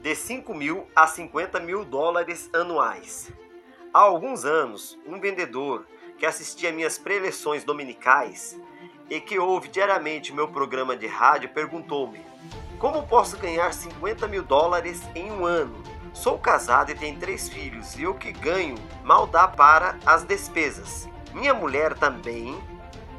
de 5 mil a 50 mil dólares anuais. Há alguns anos, um vendedor que assistia minhas preleções dominicais e que ouve diariamente meu programa de rádio perguntou-me: Como posso ganhar 50 mil dólares em um ano? Sou casado e tenho três filhos e o que ganho mal dá para as despesas. Minha mulher também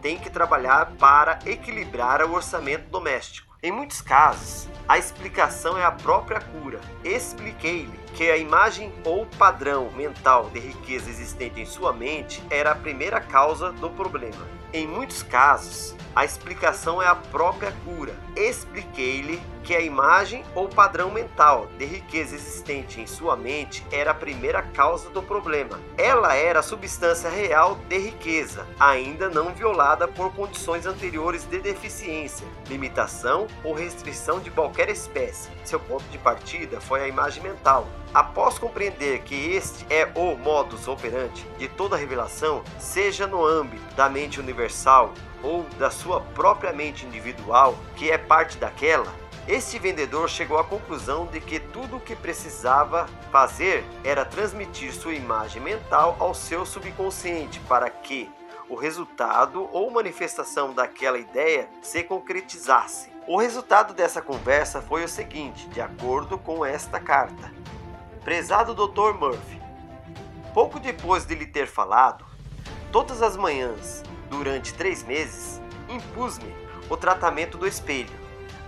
tem que trabalhar para equilibrar o orçamento doméstico. Em muitos casos, a explicação é a própria cura. Expliquei-lhe que a imagem ou padrão mental de riqueza existente em sua mente era a primeira causa do problema. Em muitos casos, a explicação é a própria cura. Expliquei-lhe que a imagem ou padrão mental de riqueza existente em sua mente era a primeira causa do problema. Ela era a substância real de riqueza, ainda não violada por condições anteriores de deficiência, limitação ou restrição de qualquer espécie. Seu ponto de partida foi a imagem mental. Após compreender que este é o modus operandi de toda revelação, seja no âmbito da mente universal ou da sua própria mente individual, que é parte daquela, este vendedor chegou à conclusão de que tudo o que precisava fazer era transmitir sua imagem mental ao seu subconsciente para que o resultado ou manifestação daquela ideia se concretizasse. O resultado dessa conversa foi o seguinte, de acordo com esta carta: Prezado Dr. Murphy, pouco depois de lhe ter falado, todas as manhãs durante três meses, impus-me o tratamento do espelho.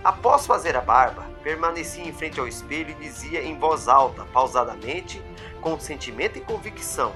Após fazer a barba, permanecia em frente ao espelho e dizia em voz alta, pausadamente, com sentimento e convicção: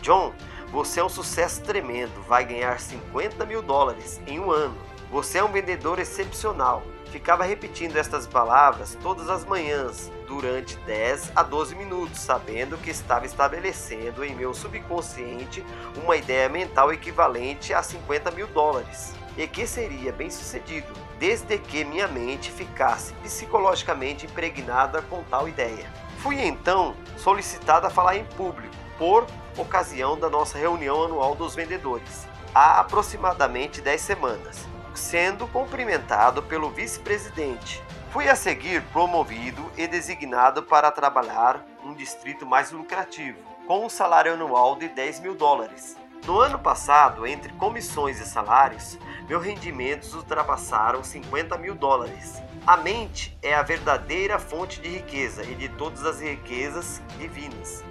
John, você é um sucesso tremendo, vai ganhar 50 mil dólares em um ano. Você é um vendedor excepcional. Ficava repetindo estas palavras todas as manhãs, durante 10 a 12 minutos, sabendo que estava estabelecendo em meu subconsciente uma ideia mental equivalente a 50 mil dólares, e que seria bem sucedido, desde que minha mente ficasse psicologicamente impregnada com tal ideia. Fui então solicitado a falar em público, por ocasião da nossa reunião anual dos vendedores, há aproximadamente 10 semanas sendo cumprimentado pelo vice-presidente. Fui a seguir promovido e designado para trabalhar um distrito mais lucrativo, com um salário anual de 10 mil dólares. No ano passado, entre comissões e salários, meus rendimentos ultrapassaram 50 mil dólares. A mente é a verdadeira fonte de riqueza e de todas as riquezas divinas.